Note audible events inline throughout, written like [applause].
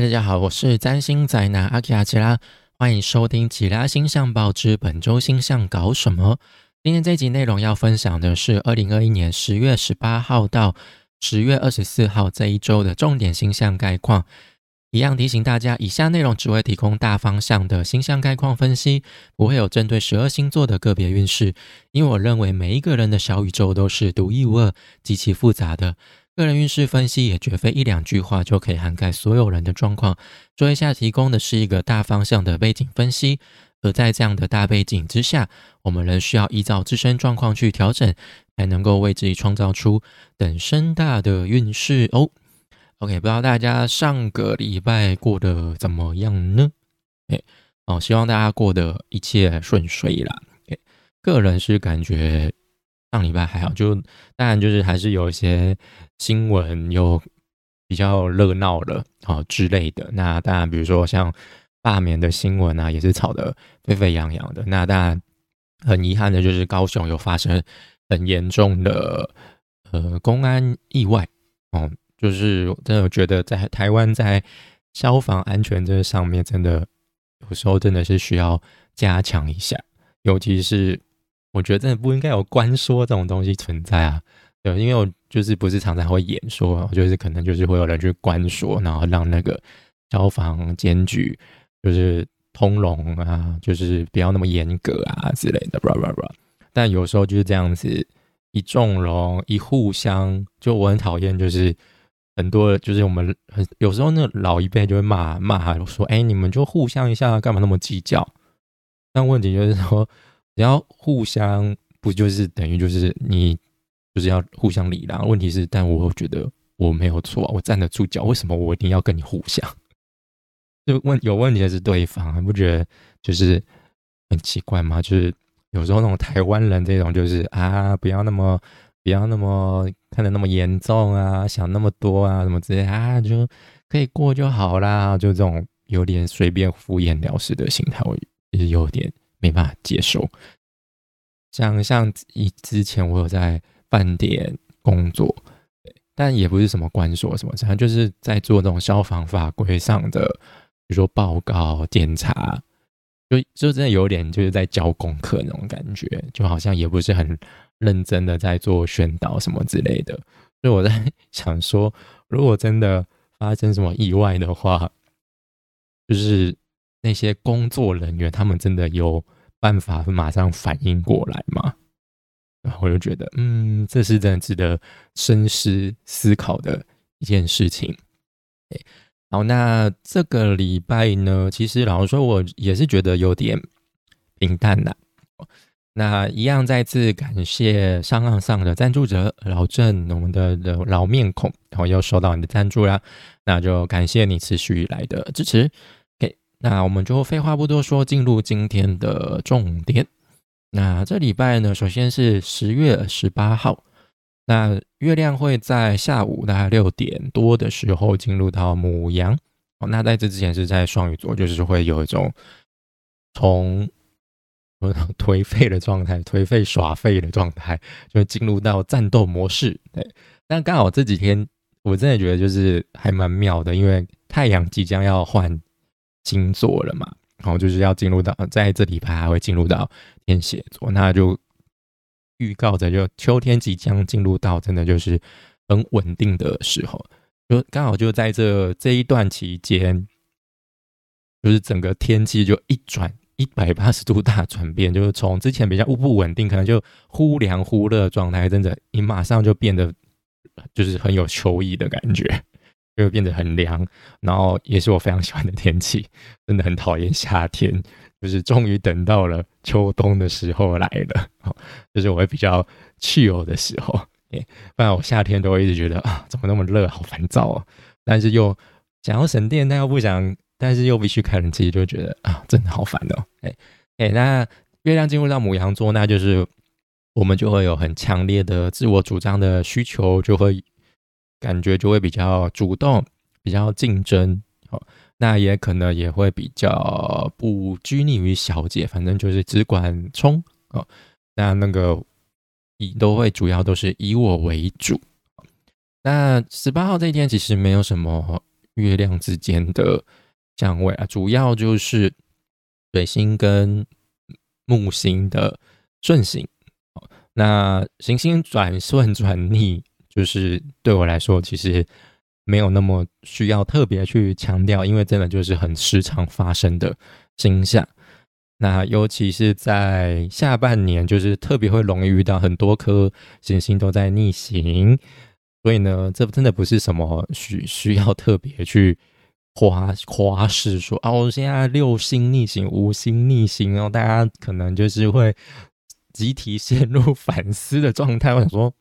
大家好，我是占星宅男阿基亚吉拉，欢迎收听《吉拉星象报》之本周星象搞什么。今天这集内容要分享的是二零二一年十月十八号到十月二十四号这一周的重点星象概况。一样提醒大家，以下内容只会提供大方向的星象概况分析，不会有针对十二星座的个别运势。因为我认为每一个人的小宇宙都是独一无二、极其复杂的。个人运势分析也绝非一两句话就可以涵盖所有人的状况。说一下，提供的是一个大方向的背景分析，而在这样的大背景之下，我们仍需要依照自身状况去调整，才能够为自己创造出等身大的运势哦。OK，不知道大家上个礼拜过得怎么样呢？哎，哦，希望大家过得一切顺遂啦。个人是感觉。上礼拜还好，就当然就是还是有一些新闻有比较热闹了啊之类的。那当然，比如说像罢免的新闻啊，也是吵得沸沸扬扬的。那当然很遗憾的就是高雄有发生很严重的呃公安意外哦，就是真的觉得在台湾在消防安全这上面，真的有时候真的是需要加强一下，尤其是。我觉得真的不应该有官说这种东西存在啊，对，因为我就是不是常常会演说，就是可能就是会有人去官说，然后让那个消防监局就是通融啊，就是不要那么严格啊之类的，blah blah blah。但有时候就是这样子一纵容一互相，就我很讨厌，就是很多就是我们很有时候那老一辈就会骂骂说，哎，你们就互相一下，干嘛那么计较？但问题就是说。只要互相不就是等于就是你就是要互相礼让？问题是，但我觉得我没有错，我站得住脚。为什么我一定要跟你互相？[laughs] 就问有问题的是对方，不觉得就是很奇怪吗？就是有时候那种台湾人这种就是啊，不要那么不要那么看得那么严重啊，想那么多啊，什么之类啊，就可以过就好啦。就这种有点随便敷衍了事的心态，我也有点。没办法接受，像像以之前我有在饭店工作，但也不是什么关所什么，反正就是在做这种消防法规上的，比如说报告检查，就就真的有点就是在教功课那种感觉，就好像也不是很认真的在做宣导什么之类的。所以我在 [laughs] 想说，如果真的发生什么意外的话，就是。那些工作人员，他们真的有办法马上反应过来吗？然后我就觉得，嗯，这是真的值得深思思考的一件事情。好，那这个礼拜呢，其实老实说，我也是觉得有点平淡的。那一样，再次感谢上岸上的赞助者老郑，我们的老面孔，然后又收到你的赞助啦，那就感谢你持续以来的支持。那我们就废话不多说，进入今天的重点。那这礼拜呢，首先是十月十八号，那月亮会在下午大概六点多的时候进入到母羊。哦，那在这之前是在双鱼座，就是会有一种从 [laughs] 颓废的状态、颓废耍废的状态，就进入到战斗模式。对，但刚好这几天我真的觉得就是还蛮妙的，因为太阳即将要换。星座了嘛，然后就是要进入到在这礼拜还会进入到天蝎座，那就预告着就秋天即将进入到真的就是很稳定的时候，就刚好就在这这一段期间，就是整个天气就一转一百八十度大转变，就是从之前比较不稳定，可能就忽凉忽热状态，真的你马上就变得就是很有秋意的感觉。就会变得很凉，然后也是我非常喜欢的天气，真的很讨厌夏天，就是终于等到了秋冬的时候来了，就是我会比较去油的时候，不然我夏天都会一直觉得啊，怎么那么热，好烦躁哦！但是又想要省电，但又不想，但是又必须开冷气，就觉得啊，真的好烦哦。哎哎，那月亮进入到母羊座，那就是我们就会有很强烈的自我主张的需求，就会。感觉就会比较主动，比较竞争，好，那也可能也会比较不拘泥于小节，反正就是只管冲，哦，那那个以都会主要都是以我为主。那十八号这一天其实没有什么月亮之间的相位啊，主要就是水星跟木星的顺行。那行星转顺转逆，就是对我来说，其实没有那么需要特别去强调，因为真的就是很时常发生的星象。那尤其是在下半年，就是特别会容易遇到很多颗行星都在逆行，所以呢，这真的不是什么需需要特别去夸夸饰说哦，现在六星逆行、五星逆行哦，大家可能就是会集体陷入 [laughs] 反思的状态。我想说，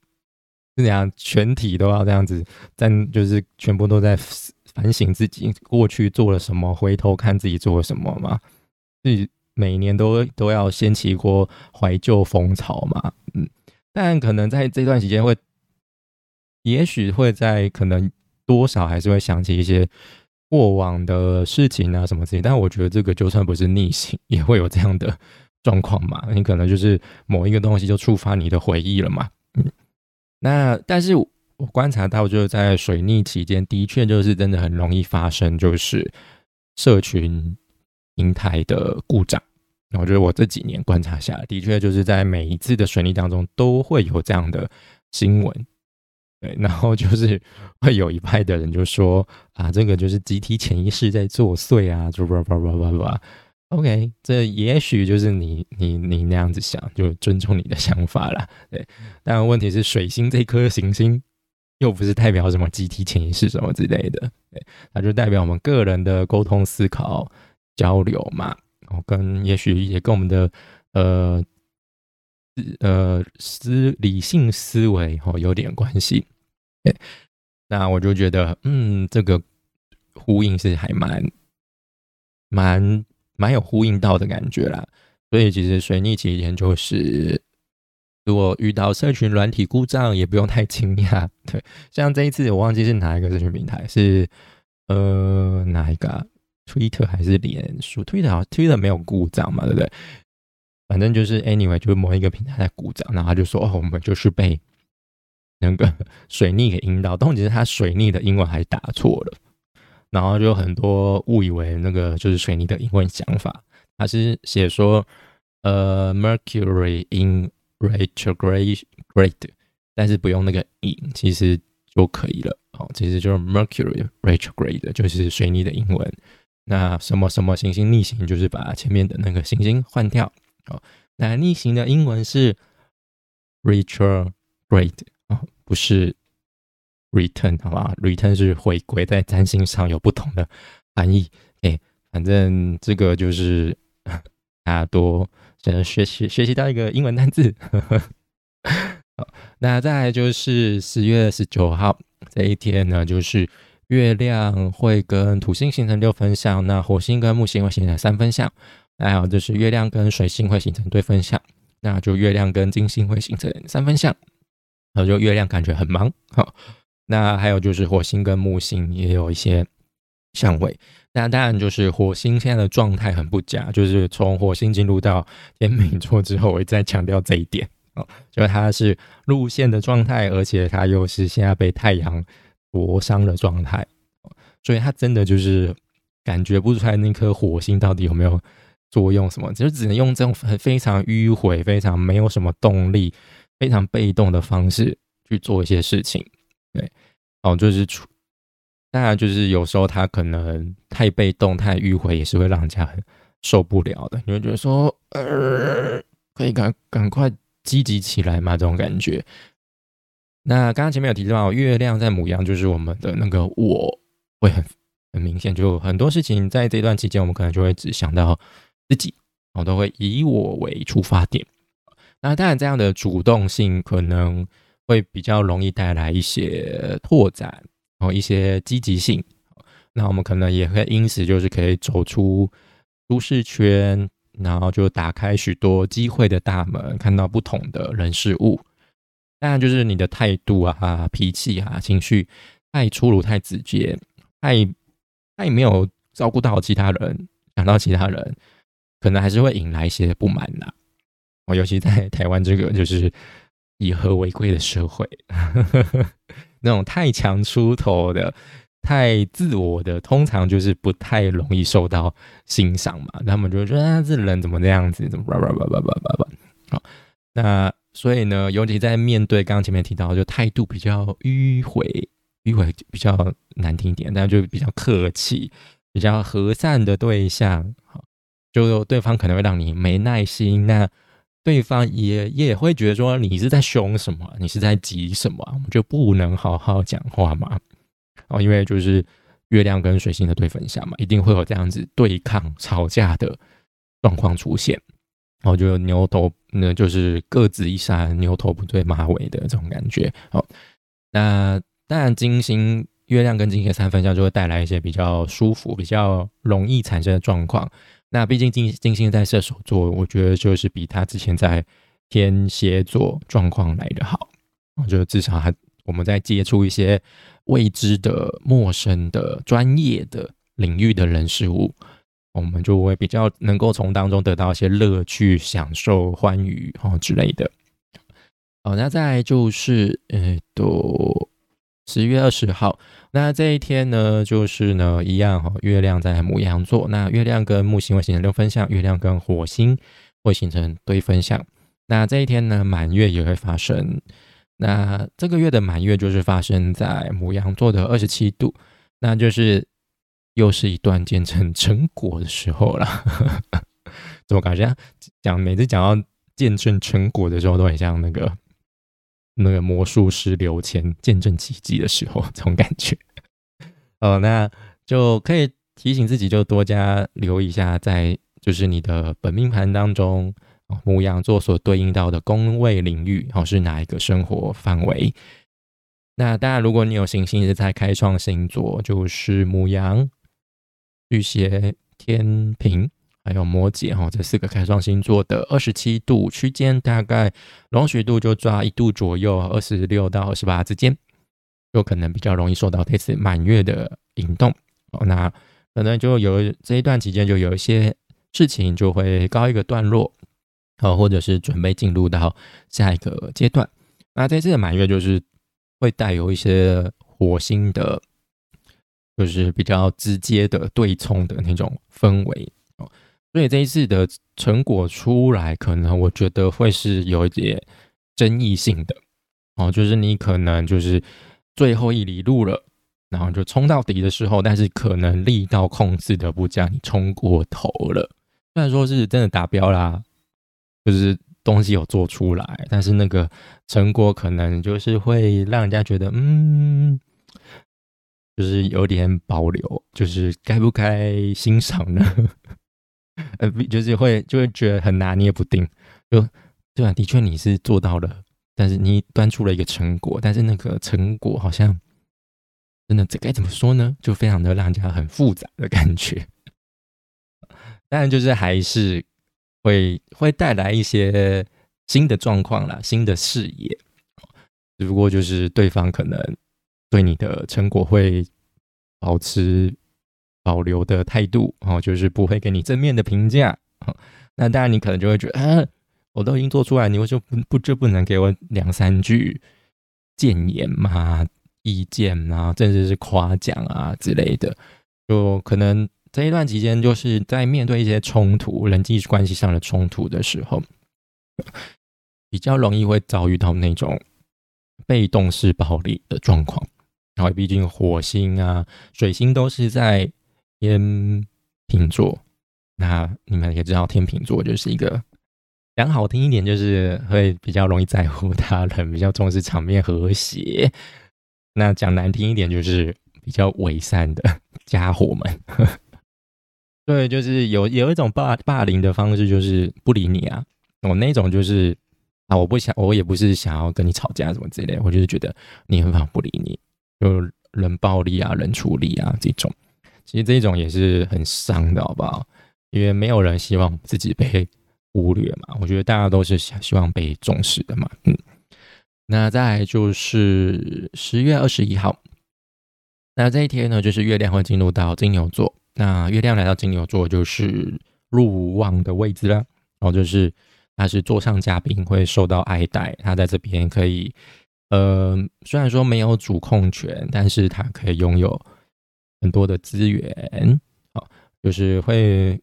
是这样，全体都要这样子，但就是全部都在反省自己过去做了什么，回头看自己做了什么嘛？自己。每年都都要掀起一波怀旧风潮嘛，嗯，但可能在这段时间会，也许会在可能多少还是会想起一些过往的事情啊什么之类，但我觉得这个就算不是逆行，也会有这样的 [laughs] 状况嘛，你可能就是某一个东西就触发你的回忆了嘛，嗯，那但是我观察到就是在水逆期间，的确就是真的很容易发生，就是社群。平台的故障，我觉得我这几年观察下来，的确就是在每一次的水逆当中都会有这样的新闻，对，然后就是会有一派的人就说啊，这个就是集体潜意识在作祟啊，就叭叭叭叭叭。OK，这也许就是你你你那样子想，就尊重你的想法啦。对，但问题是水星这颗行星又不是代表什么集体潜意识什么之类的，对，它就代表我们个人的沟通思考。交流嘛，哦，跟也许也跟我们的呃呃思理性思维哦有点关系。那我就觉得，嗯，这个呼应是还蛮蛮蛮有呼应到的感觉啦。所以其实水逆期间就是，如果遇到社群软体故障，也不用太惊讶。[laughs] 对，像这一次我忘记是哪一个社群平台，是呃哪一个？推特还是脸书？推特好，推特没有故障嘛，对不对？反正就是 anyway，就是某一个平台在故障，然后他就说：“哦，我们就是被那个水逆给阴到。”但其实他水逆的英文还打错了，然后就很多误以为那个就是水泥的英文讲法。他是写说：“呃，Mercury in retrograde，但是不用那个 in，其实就可以了。哦，其实就是 Mercury retrograde，就是水泥的英文。”那什么什么行星逆行，就是把前面的那个行星换掉。哦，那逆行的英文是 retrograde 啊，不是 return 好吧？return 是回归，在占星上有不同的含义。哎，反正这个就是 [laughs] 大家多想学习学习到一个英文单字。好，那再来就是十月十九号这一天呢，就是。月亮会跟土星形成六分相，那火星跟木星会形成三分相，还有就是月亮跟水星会形成对分相，那就月亮跟金星会形成三分相，然后就月亮感觉很忙，好，那还有就是火星跟木星也有一些相位，那当然就是火星现在的状态很不佳，就是从火星进入到天秤座之后，我一再强调这一点，哦，就它是路线的状态，而且它又是现在被太阳。灼伤的状态，所以它真的就是感觉不出来那颗火星到底有没有作用什么，就只能用这种很非常迂回、非常没有什么动力、非常被动的方式去做一些事情。对，哦，就是出，当然就是有时候他可能太被动、太迂回，也是会让人家很受不了的。你会觉得说，呃，可以赶赶快积极起来嘛，这种感觉。那刚刚前面有提到，月亮在母羊，就是我们的那个我会很很明显，就很多事情在这段期间，我们可能就会只想到自己，我都会以我为出发点。那当然，这样的主动性可能会比较容易带来一些拓展，然后一些积极性。那我们可能也会因此就是可以走出舒适圈，然后就打开许多机会的大门，看到不同的人事物。当然，就是你的态度啊、脾气啊、情绪太粗鲁、太直接、太太没有照顾到其他人，想到其他人，可能还是会引来一些不满的。我尤其在台湾这个就是以和为贵的社会，[laughs] 那种太强出头的、太自我的，通常就是不太容易受到欣赏嘛。他们就觉得啊，这人怎么这样子？怎么叭叭叭叭叭叭叭？好，那所以呢，尤其在面对刚刚前面提到，就态度比较迂回，迂回比较难听一点，但就比较客气、比较和善的对象，好，就对方可能会让你没耐心，那对方也也会觉得说你是在凶什么？你是在急什么？我们就不能好好讲话嘛？哦，因为就是月亮跟水星的对分相嘛，一定会有这样子对抗、吵架的状况出现。然后就牛头，那就是各自一山，牛头不对马尾的这种感觉。好，那当然金星、月亮跟金星三分相就会带来一些比较舒服、比较容易产生的状况。那毕竟金金星在射手座，我觉得就是比他之前在天蝎座状况来的好。我觉得至少还我们在接触一些。未知的、陌生的、专业的领域的人事物，我们就会比较能够从当中得到一些乐趣、享受、欢愉哦之类的。好，那再就是呃，都十月二十号，那这一天呢，就是呢一样哈，月亮在母羊座，那月亮跟木星会形成六分相，月亮跟火星会形成对分相。那这一天呢，满月也会发生。那这个月的满月就是发生在母羊座的二十七度，那就是又是一段见证成果的时候了。[laughs] 怎么感觉讲每次讲到见证成果的时候，都很像那个那个魔术师刘谦见证奇迹的时候这种感觉。[laughs] 哦，那就可以提醒自己，就多加留意一下，在就是你的本命盘当中。母羊座所对应到的宫位领域，哦，是哪一个生活范围？那当然，如果你有行星是在开创星座，就是母羊、巨蟹、天平，还有摩羯，哈，这四个开创星座的二十七度区间，大概容许度就抓一度左右，二十六到二十八之间，就可能比较容易受到这次满月的引动。哦，那可能就有这一段期间，就有一些事情就会告一个段落。好，或者是准备进入到下一个阶段。那这次的满月就是会带有一些火星的，就是比较直接的对冲的那种氛围。所以这一次的成果出来，可能我觉得会是有一点争议性的哦。就是你可能就是最后一里路了，然后就冲到底的时候，但是可能力道控制的不佳，你冲过头了。虽然说是真的达标啦。就是东西有做出来，但是那个成果可能就是会让人家觉得，嗯，就是有点保留，就是该不该欣赏呢？呃，就是会就会觉得很拿捏不定。就对啊，的确你是做到了，但是你端出了一个成果，但是那个成果好像真的这该怎么说呢？就非常的让人家很复杂的感觉。当然，就是还是。会会带来一些新的状况啦，新的视野，只不过就是对方可能对你的成果会保持保留的态度，哦，就是不会给你正面的评价。那当然，你可能就会觉得，啊，我都已经做出来，你为什么不不就不能给我两三句谏言嘛、意见啊，甚至是夸奖啊之类的？就可能。这一段期间，就是在面对一些冲突、人际关系上的冲突的时候，比较容易会遭遇到那种被动式暴力的状况。然后，毕竟火星啊、水星都是在天秤座，那你们也知道，天秤座就是一个讲好听一点，就是会比较容易在乎他人，比较重视场面和谐；那讲难听一点，就是比较伪善的家伙们。[laughs] 对，就是有有一种霸霸凌的方式，就是不理你啊。我那种就是啊，我不想，我也不是想要跟你吵架什么之类，我就是觉得你很好不理你，就冷暴力啊、冷处理啊这种。其实这种也是很伤的，好不好？因为没有人希望自己被忽略嘛。我觉得大家都是想希望被重视的嘛。嗯，那再就是十月二十一号，那这一天呢，就是月亮会进入到金牛座。那月亮来到金牛座就是入旺的位置了，然后就是他是座上嘉宾，会受到爱戴。他在这边可以，呃，虽然说没有主控权，但是他可以拥有很多的资源，啊，就是会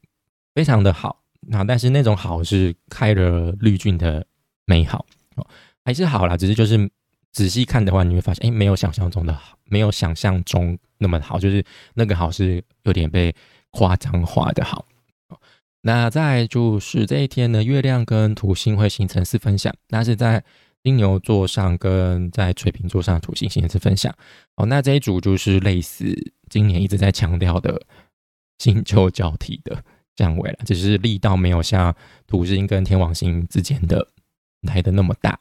非常的好。那但是那种好是开了滤镜的美好，哦，还是好啦，只是就是仔细看的话，你会发现，哎，没有想象中的好，没有想象中那么好，就是那个好是有点被夸张化的好。那再就是这一天呢，月亮跟土星会形成四分相，那是在金牛座上跟在水瓶座上土星星也是分享。哦，那这一组就是类似今年一直在强调的星球交替的相位了，只是力道没有像土星跟天王星之间的来的那么大。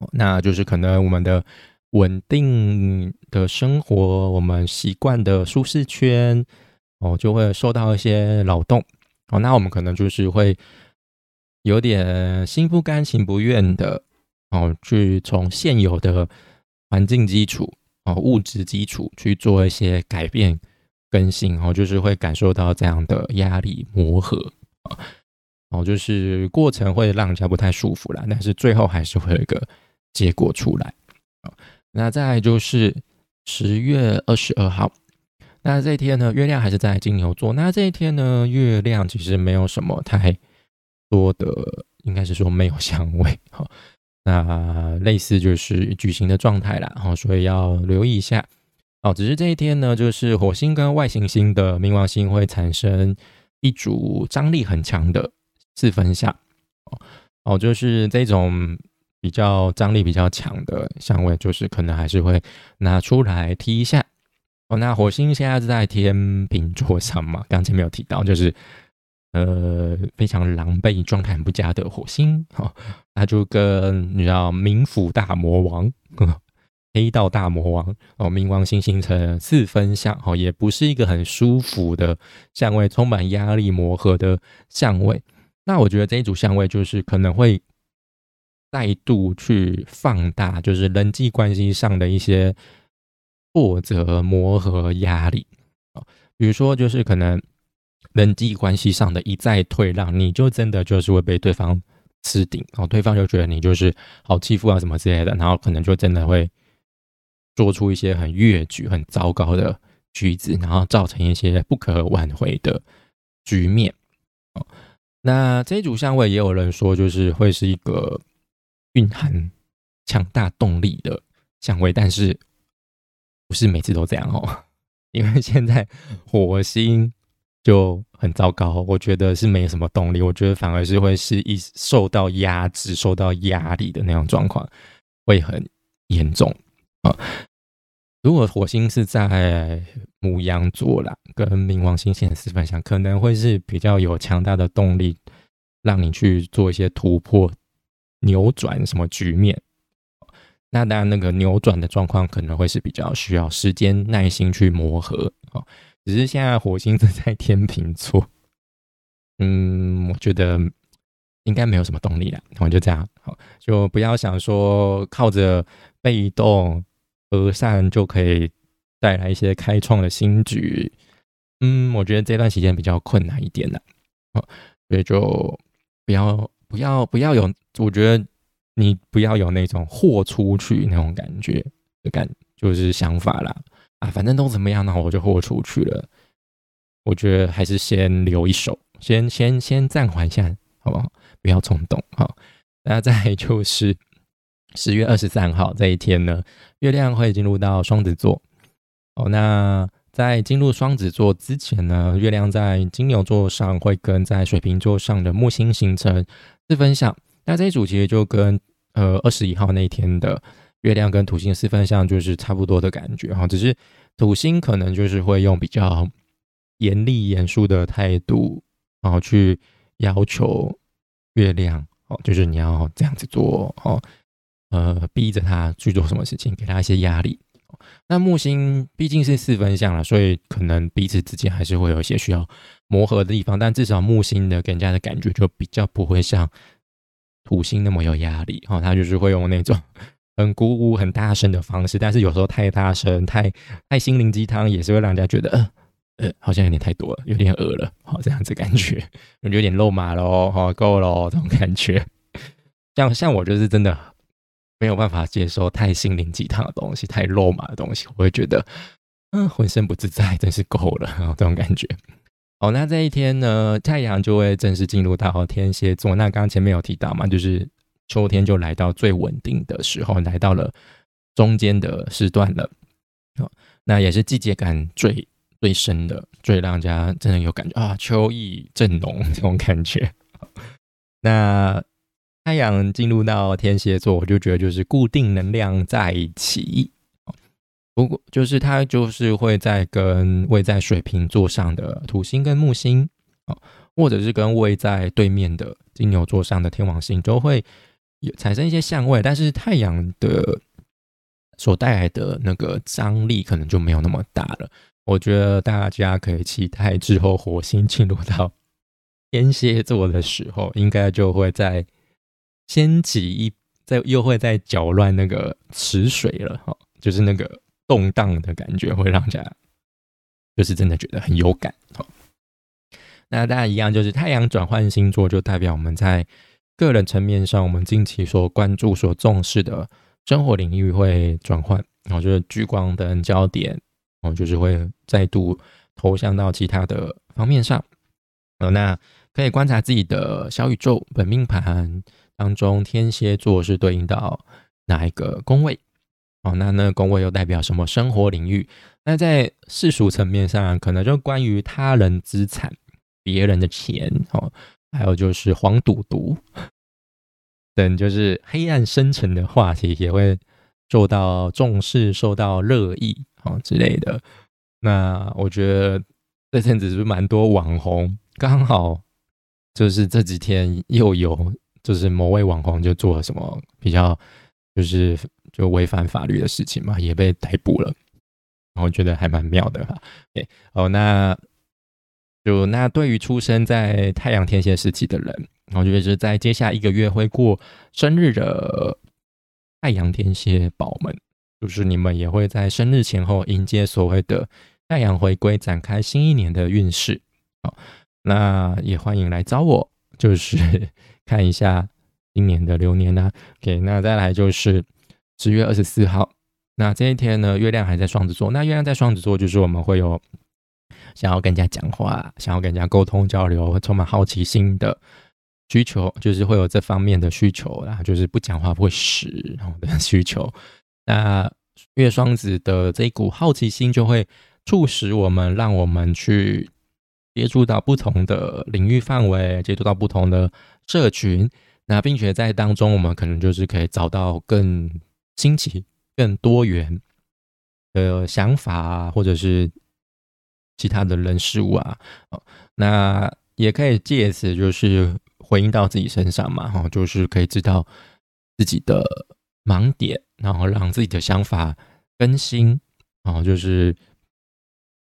哦那就是可能我们的稳定的生活，我们习惯的舒适圈，哦，就会受到一些扰动。哦，那我们可能就是会有点心不甘情不愿的哦，去从现有的环境基础哦、物质基础去做一些改变更新哦，就是会感受到这样的压力磨合啊，哦，就是过程会让人家不太舒服啦，但是最后还是会有一个结果出来啊。那再就是十月二十二号。那这一天呢，月亮还是在金牛座。那这一天呢，月亮其实没有什么太多的，应该是说没有香味哈。那类似就是矩形的状态啦，哦，所以要留意一下哦。只是这一天呢，就是火星跟外行星的冥王星会产生一组张力很强的四分相哦哦，就是这种比较张力比较强的相位，就是可能还是会拿出来踢一下。哦，那火星现在是在天秤座上嘛？刚才没有提到，就是呃非常狼狈、状态很不佳的火星。哦，那就跟你知道冥府大魔王、[laughs] 黑道大魔王哦，冥王星形成四分相，哦，也不是一个很舒服的相位，充满压力、磨合的相位。那我觉得这一组相位就是可能会再度去放大，就是人际关系上的一些。挫折、磨合、压力啊，比如说，就是可能人际关系上的一再退让，你就真的就是会被对方吃顶，然后对方就觉得你就是好欺负啊，什么之类的，然后可能就真的会做出一些很越矩、很糟糕的举止，然后造成一些不可挽回的局面。哦，那这一组相位也有人说，就是会是一个蕴含强大动力的相位，但是。不是每次都这样哦，因为现在火星就很糟糕，我觉得是没什么动力，我觉得反而是会是一受到压制、受到压力的那种状况会很严重啊。如果火星是在母羊座啦，跟冥王星现四分相，可能会是比较有强大的动力，让你去做一些突破、扭转什么局面。那当然，那个扭转的状况可能会是比较需要时间、耐心去磨合啊。只是现在火星正在天秤座，嗯，我觉得应该没有什么动力了。我就这样，好，就不要想说靠着被动和善就可以带来一些开创的新局。嗯，我觉得这段时间比较困难一点的，哦，所以就不要不要不要有，我觉得。你不要有那种豁出去那种感觉的感，就是想法啦啊，反正都怎么样，呢我就豁出去了。我觉得还是先留一手，先先先暂缓一下，好不好？不要冲动。好，那再就是十月二十三号这一天呢，月亮会进入到双子座。哦，那在进入双子座之前呢，月亮在金牛座上会跟在水瓶座上的木星形成四分相。那这一组其实就跟呃二十一号那一天的月亮跟土星四分相就是差不多的感觉哈，只是土星可能就是会用比较严厉严肃的态度，然后去要求月亮哦，就是你要这样子做哦，呃，逼着他去做什么事情，给他一些压力。那木星毕竟是四分相了，所以可能彼此之间还是会有一些需要磨合的地方，但至少木星的给人家的感觉就比较不会像。土星那么有压力，哈，他就是会用那种很鼓舞、很大声的方式，但是有时候太大声、太太心灵鸡汤，也是会让人家觉得，呃，呃，好像有点太多了，有点饿了，好，这样子感觉，[laughs] 有点肉麻喽，哈，够了，这种感觉。像像我就是真的没有办法接受太心灵鸡汤的东西，太肉麻的东西，我会觉得嗯，浑身不自在，真是够了这种感觉。哦，那这一天呢，太阳就会正式进入到天蝎座。那刚刚前面有提到嘛，就是秋天就来到最稳定的时候，来到了中间的时段了。哦，那也是季节感最最深的，最让人家真的有感觉啊，秋意正浓这种感觉。[laughs] 那太阳进入到天蝎座，我就觉得就是固定能量在一起。不过，就是它就是会在跟位在水瓶座上的土星跟木星啊，或者是跟位在对面的金牛座上的天王星，都会有产生一些相位。但是太阳的所带来的那个张力可能就没有那么大了。我觉得大家可以期待之后火星进入到天蝎座的时候，应该就会在掀起一，在又会在搅乱那个池水了哈，就是那个。动荡的感觉会让人家就是真的觉得很有感哦。那大家一样，就是太阳转换星座，就代表我们在个人层面上，我们近期所关注、所重视的生活领域会转换，然后就是聚光灯焦点，然后就是会再度投向到其他的方面上。呃，那可以观察自己的小宇宙本命盘当中，天蝎座是对应到哪一个宫位？哦，那那个宫位又代表什么生活领域？那在世俗层面上，可能就关于他人资产、别人的钱，哦，还有就是黄赌毒等，就是黑暗深层的话题，也会受到重视、受到热议，哦之类的。那我觉得这阵子是蛮多网红，刚好就是这几天又有，就是某位网红就做了什么比较，就是。就违反法律的事情嘛，也被逮捕了，然后觉得还蛮妙的哈。哎，哦，那就那对于出生在太阳天蝎时期的人，我觉得是在接下一个月会过生日的太阳天蝎宝们，就是你们也会在生日前后迎接所谓的太阳回归，展开新一年的运势。好，那也欢迎来找我，就是 [laughs] 看一下今年的流年呢。OK，那再来就是。十月二十四号，那这一天呢，月亮还在双子座。那月亮在双子座，就是我们会有想要跟人家讲话、想要跟人家沟通交流、充满好奇心的需求，就是会有这方面的需求啦，就是不讲话不会死然后的需求。那月双子的这一股好奇心，就会促使我们，让我们去接触到不同的领域范围，接触到不同的社群。那并且在当中，我们可能就是可以找到更。新奇、更多元的想法，或者是其他的人事物啊，哦那也可以借此就是回应到自己身上嘛，哈，就是可以知道自己的盲点，然后让自己的想法更新，然后就是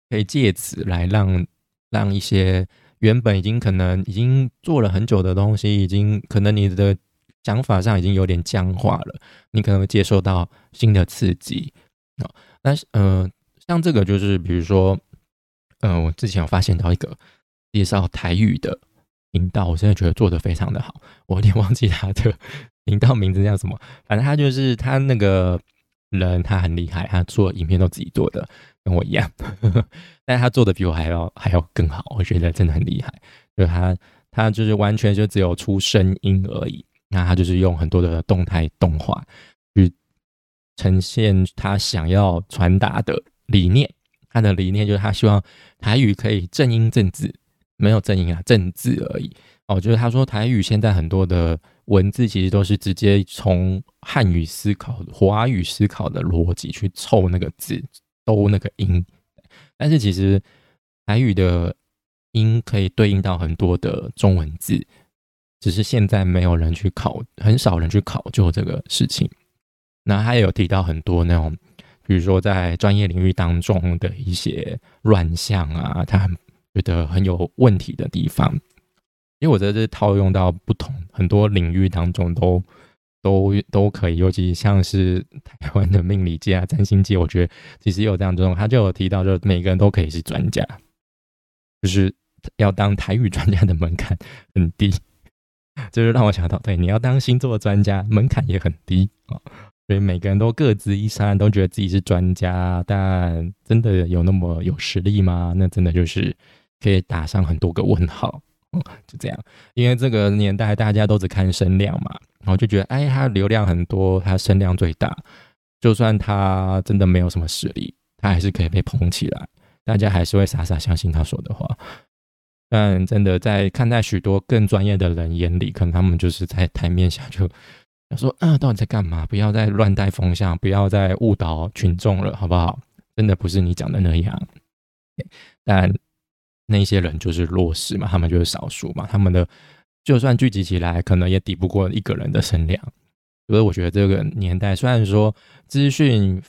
可以借此来让让一些原本已经可能已经做了很久的东西，已经可能你的。想法上已经有点僵化了，你可能会接受到新的刺激啊。但是，呃，像这个就是，比如说，嗯，我之前有发现到一个介绍台语的频道，我现在觉得做的非常的好，我有点忘记他的 [laughs] 频道名字叫什么，反正他就是他那个人，他很厉害，他做影片都自己做的，跟我一样，[laughs] 但他做的比我还要还要更好，我觉得真的很厉害。就他他就是完全就只有出声音而已。那他就是用很多的动态动画去呈现他想要传达的理念。他的理念就是他希望台语可以正音正字，没有正音啊，正字而已。哦，就是他说台语现在很多的文字其实都是直接从汉语思考、华语思考的逻辑去凑那个字，兜那个音。但是其实台语的音可以对应到很多的中文字。只是现在没有人去考，很少人去考究这个事情。那他也有提到很多那种，比如说在专业领域当中的一些乱象啊，他觉得很有问题的地方。因为我觉得这套用到不同很多领域当中都都都可以，尤其像是台湾的命理界啊、占星界，我觉得其实有这样这种，他就有提到，就每个人都可以是专家，就是要当台语专家的门槛很低。就是让我想到，对，你要当星座专家，门槛也很低啊。所以每个人都各自一山，都觉得自己是专家，但真的有那么有实力吗？那真的就是可以打上很多个问号。就这样，因为这个年代大家都只看声量嘛，然后就觉得，哎，他流量很多，他声量最大，就算他真的没有什么实力，他还是可以被捧起来，大家还是会傻傻相信他说的话。但真的在看待许多更专业的人眼里，可能他们就是在台面下就。他说：“啊，到底在干嘛？不要再乱带风向，不要再误导群众了，好不好？真的不是你讲的那样。但那些人就是弱势嘛，他们就是少数嘛，他们的就算聚集起来，可能也抵不过一个人的声量。所以我觉得这个年代，虽然说资讯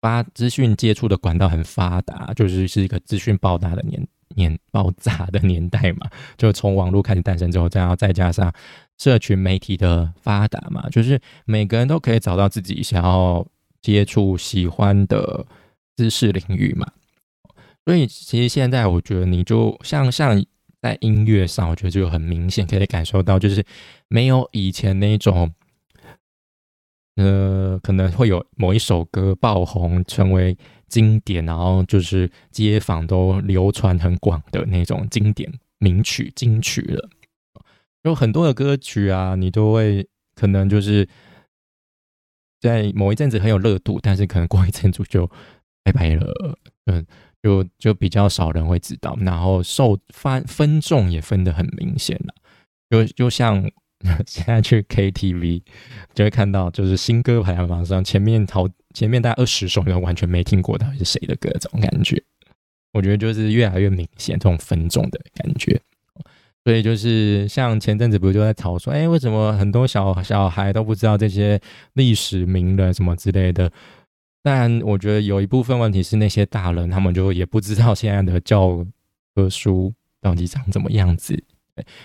发、资讯接触的管道很发达，就是是一个资讯爆炸的年。”年爆炸的年代嘛，就从网络开始诞生之后，再再加上社群媒体的发达嘛，就是每个人都可以找到自己想要接触、喜欢的知识领域嘛。所以其实现在我觉得，你就像像在音乐上，我觉得就很明显可以感受到，就是没有以前那种，呃，可能会有某一首歌爆红，成为。经典，然后就是街坊都流传很广的那种经典名曲、金曲了。有很多的歌曲啊，你都会可能就是在某一阵子很有热度，但是可能过一阵子就拜拜了。嗯，就就比较少人会知道，然后受分分众也分得很明显了。就就像。[laughs] 现在去 KTV 就会看到，就是新歌排行榜上前面好前面大概二十首，你完全没听过到底是谁的歌，这种感觉，我觉得就是越来越明显这种分众的感觉。所以就是像前阵子不是就在吵说，哎，为什么很多小小孩都不知道这些历史名人什么之类的？但我觉得有一部分问题是那些大人他们就也不知道现在的教科书到底长怎么样子。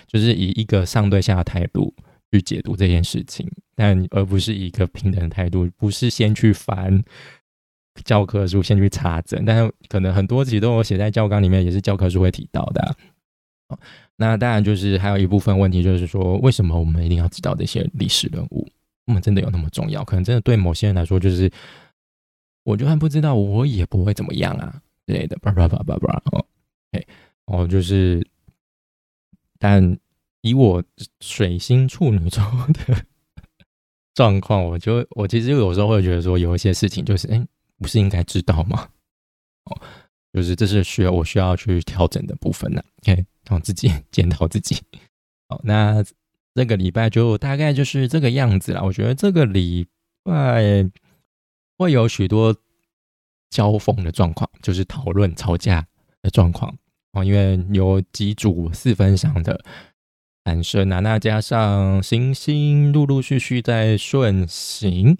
就是以一个上对下的态度去解读这件事情，但而不是以一个平等的态度，不是先去翻教科书，先去查证。但是可能很多其实都有写在教纲里面，也是教科书会提到的。那当然就是还有一部分问题，就是说为什么我们一定要知道这些历史人物？我们真的有那么重要？可能真的对某些人来说，就是我就算不知道，我也不会怎么样啊之类的。叭叭叭叭叭哦，哎哦，就是。但以我水星处女座的状况，我就我其实有时候会觉得说，有一些事情就是，哎，不是应该知道吗？哦，就是这是需要我需要去调整的部分呢。OK，让自己检讨自己。好，那这个礼拜就大概就是这个样子了。我觉得这个礼拜会有许多交锋的状况，就是讨论吵架的状况。哦，因为有几组四分相的产生啊，那加上星星陆陆续续在顺行，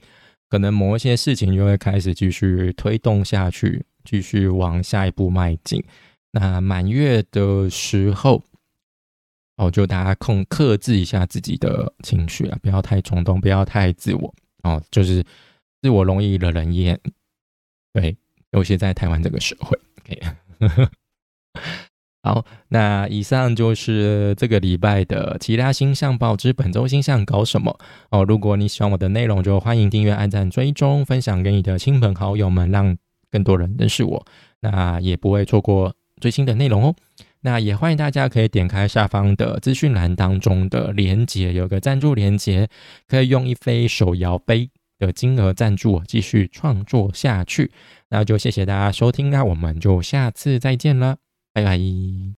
可能某一些事情就会开始继续推动下去，继续往下一步迈进。那满月的时候，哦，就大家控克制一下自己的情绪啊，不要太冲动，不要太自我哦，就是自我容易惹人厌。对，尤其在台湾这个社会，可以。好，那以上就是这个礼拜的其他星象报之本周星象搞什么哦。如果你喜欢我的内容，就欢迎订阅、按赞、追踪、分享给你的亲朋好友们，让更多人认识我。那也不会错过最新的内容哦。那也欢迎大家可以点开下方的资讯栏当中的连接，有个赞助连接，可以用一杯手摇杯的金额赞助我继续创作下去。那就谢谢大家收听，那我们就下次再见了，拜拜。